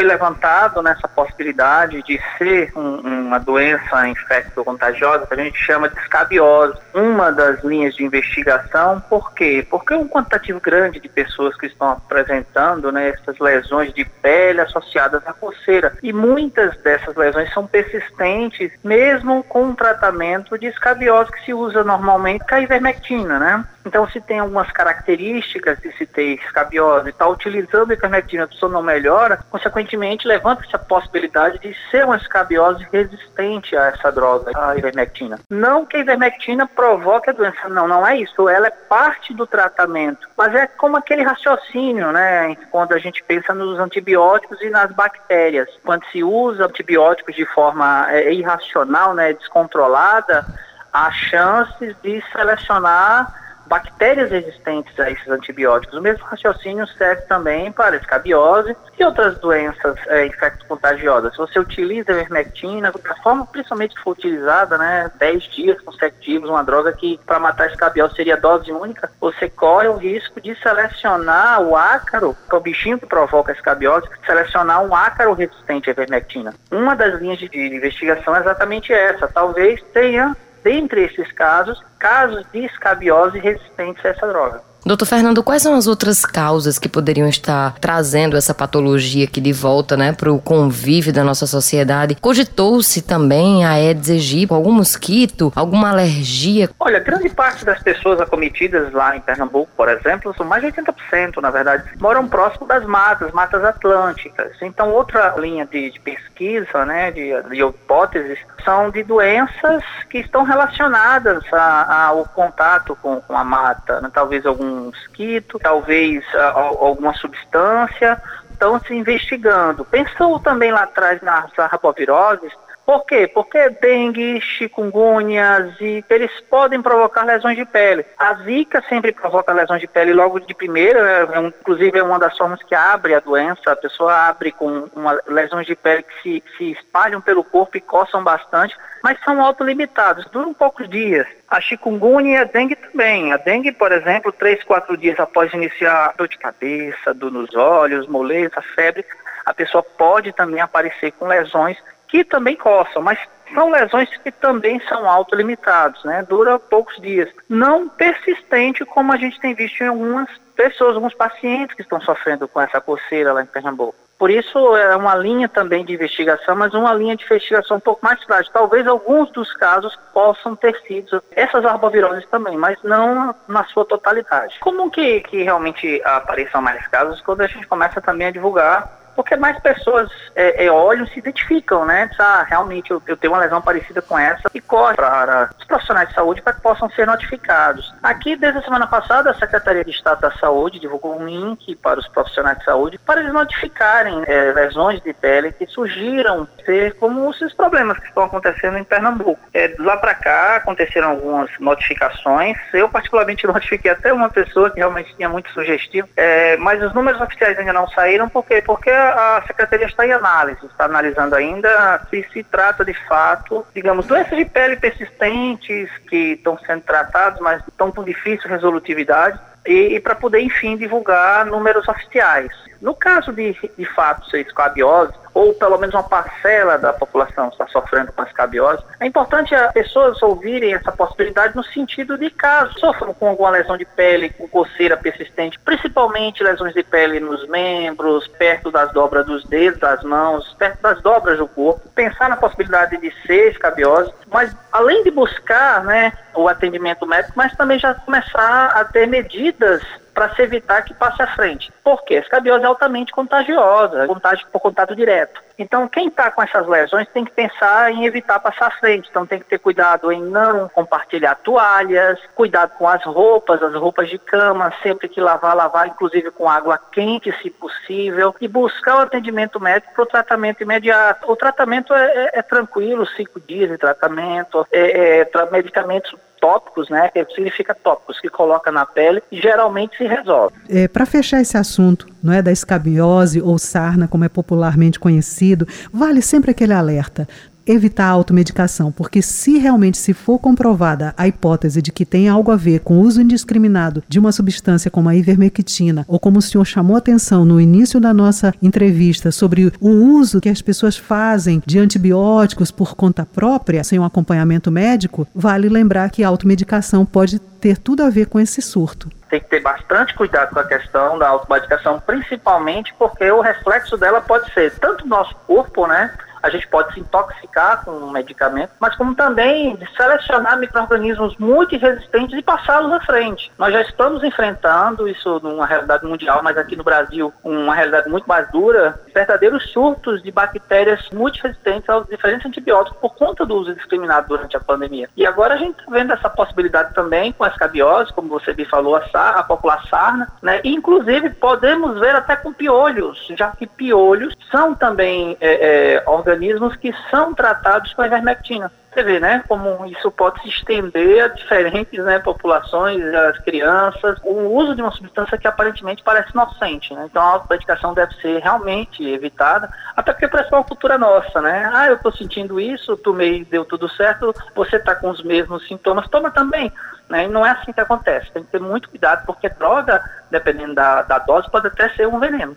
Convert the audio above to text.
foi levantado nessa possibilidade de ser um, uma doença infecto-contagiosa que a gente chama de escabiose. Uma das linhas de investigação, por quê? Porque um quantitativo grande de pessoas que estão apresentando né, essas lesões de pele associadas à coceira. E muitas dessas lesões são persistentes, mesmo com um tratamento de escabiose que se usa normalmente, é a ivermectina, né? Então, se tem algumas características de se ter escabiose e está utilizando a ivermectina, a pessoa não melhora, consequentemente, levanta-se a possibilidade de ser uma escabiose resistente a essa droga, a ivermectina. Não que a ivermectina provoque a doença, não, não é isso. Ela é parte do tratamento, mas é como aquele raciocínio, né? Quando a gente pensa nos antibióticos e nas bactérias. Quando se usa antibióticos de forma é, irracional, né, descontrolada, há chances de selecionar bactérias resistentes a esses antibióticos. O mesmo raciocínio serve também para escabiose e outras doenças é, infecto-contagiosas. Se você utiliza a vermectina, da forma principalmente que for utilizada, né, 10 dias consecutivos, uma droga que para matar a escabiose seria dose única, você corre o risco de selecionar o ácaro, que é o bichinho que provoca a escabiose, selecionar um ácaro resistente à vermectina. Uma das linhas de, de investigação é exatamente essa. Talvez tenha dentre esses casos, casos de escabiose resistentes a essa droga. Doutor Fernando, quais são as outras causas que poderiam estar trazendo essa patologia aqui de volta né, para o convívio da nossa sociedade? Cogitou-se também a Aedes aegypti, algum mosquito, alguma alergia? Olha, grande parte das pessoas acometidas lá em Pernambuco, por exemplo, são mais de 80%, na verdade, moram próximo das matas, matas atlânticas. Então, outra linha de, de pesquisa, né, de, de hipóteses, são de doenças que estão relacionadas ao contato com, com a mata, né? talvez algum mosquito, talvez a, a, alguma substância, estão se investigando. Pensou também lá atrás nas arboviroses, por quê? Porque dengue, chikungunya, zika, eles podem provocar lesões de pele. A zika sempre provoca lesões de pele logo de primeira, é, é inclusive é uma das formas que abre a doença. A pessoa abre com uma, lesões de pele que se, se espalham pelo corpo e coçam bastante, mas são autolimitados, duram poucos dias. A chikungunya e a dengue também. A dengue, por exemplo, três, quatro dias após iniciar dor de cabeça, dor nos olhos, moleza, febre, a pessoa pode também aparecer com lesões que também coçam, mas são lesões que também são autolimitadas, né? Dura poucos dias. Não persistente como a gente tem visto em algumas pessoas, alguns pacientes que estão sofrendo com essa coceira lá em Pernambuco. Por isso é uma linha também de investigação, mas uma linha de investigação um pouco mais frágil. Talvez alguns dos casos possam ter sido essas arboviroses também, mas não na sua totalidade. Como que, que realmente apareçam mais casos quando a gente começa também a divulgar porque mais pessoas é, é, olham se identificam, né? Diz, ah, realmente eu, eu, tenho uma lesão parecida com essa e corre para os profissionais de saúde para que possam ser notificados. Aqui, desde a semana passada, a Secretaria de Estado da Saúde divulgou um link para os profissionais de saúde para eles notificarem é, lesões de pele que surgiram ser como esses problemas que estão acontecendo em Pernambuco. É, lá para cá aconteceram algumas notificações. Eu particularmente notifiquei até uma pessoa que realmente tinha muito sugestivo, é, mas os números oficiais ainda não saíram. Por quê? Porque a Secretaria está em análise, está analisando ainda se se trata de fato, digamos, doenças de pele persistentes que estão sendo tratadas, mas estão com difícil resolutividade, e, e para poder, enfim, divulgar números oficiais. No caso de, de fato ser escabiose, ou pelo menos uma parcela da população está sofrendo com escabiose, é importante as pessoas ouvirem essa possibilidade no sentido de caso. Sofram com alguma lesão de pele, com coceira persistente, principalmente lesões de pele nos membros, perto das dobras dos dedos, das mãos, perto das dobras do corpo, pensar na possibilidade de ser escabiose, mas além de buscar né, o atendimento médico, mas também já começar a ter medidas para se evitar que passe à frente. Por quê? A escabiose é altamente contagiosa, contágio por contato direto. Então, quem está com essas lesões tem que pensar em evitar passar à frente. Então, tem que ter cuidado em não compartilhar toalhas, cuidado com as roupas, as roupas de cama, sempre que lavar, lavar, inclusive com água quente, se possível, e buscar o atendimento médico para o tratamento imediato. O tratamento é, é, é tranquilo, cinco dias de tratamento, é, é medicamentos tópicos, né, que significa tópicos, que coloca na pele e geralmente se resolve. É, Para fechar esse assunto, não é da escabiose ou sarna, como é popularmente conhecido, vale sempre aquele alerta. Evitar a automedicação, porque se realmente se for comprovada a hipótese de que tem algo a ver com o uso indiscriminado de uma substância como a ivermectina, ou como o senhor chamou atenção no início da nossa entrevista sobre o uso que as pessoas fazem de antibióticos por conta própria, sem um acompanhamento médico, vale lembrar que a automedicação pode ter tudo a ver com esse surto tem que ter bastante cuidado com a questão da automedicação, principalmente porque o reflexo dela pode ser tanto no nosso corpo, né? A gente pode se intoxicar com um medicamento, mas como também selecionar micro-organismos muito resistentes e passá-los à frente. Nós já estamos enfrentando isso numa realidade mundial, mas aqui no Brasil, uma realidade muito mais dura, verdadeiros surtos de bactérias muito resistentes aos diferentes antibióticos por conta do uso indiscriminado durante a pandemia. E agora a gente está vendo essa possibilidade também com a escabiose, como você me falou, a, sar, a popular sarna, né? E, inclusive podemos ver até com piolhos, já que piolhos são também é, é, organismos que são tratados com a ivermectina. Você vê, né, como isso pode se estender a diferentes né, populações, as crianças, o uso de uma substância que aparentemente parece inocente, né? Então a automedicação deve ser realmente evitada, até porque parece uma cultura nossa, né? Ah, eu estou sentindo isso, tomei, deu tudo certo, você está com os mesmos sintomas, toma também. Né? E não é assim que acontece. Tem que ter muito cuidado, porque droga, dependendo da, da dose, pode até ser um veneno.